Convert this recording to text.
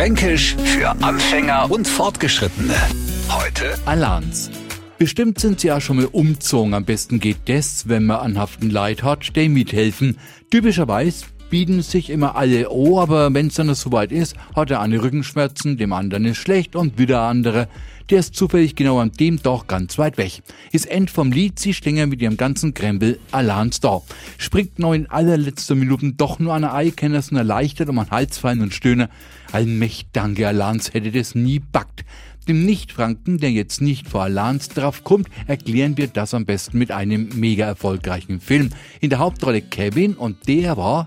Fränkisch für Anfänger und Fortgeschrittene. Heute Alans. Bestimmt sind Sie ja schon mal umzogen. Am besten geht das, wenn man anhaften Leid hat, die mithelfen. Typischerweise bieten sich immer alle oh, aber wenn's dann soweit ist, hat der eine Rückenschmerzen, dem anderen ist schlecht und wieder andere, der ist zufällig genau an dem doch ganz weit weg. Ist End vom Lied, sie stehen mit ihrem ganzen Krempel allein da. Springt noch in allerletzter Minuten doch nur an der Ei, kann das erleichtert um an Hals fallen und stöhne. Allmächt danke, Alans hätte das nie backt. Dem Nicht-Franken, der jetzt nicht vor Alans drauf kommt, erklären wir das am besten mit einem mega erfolgreichen Film. In der Hauptrolle Kevin und der war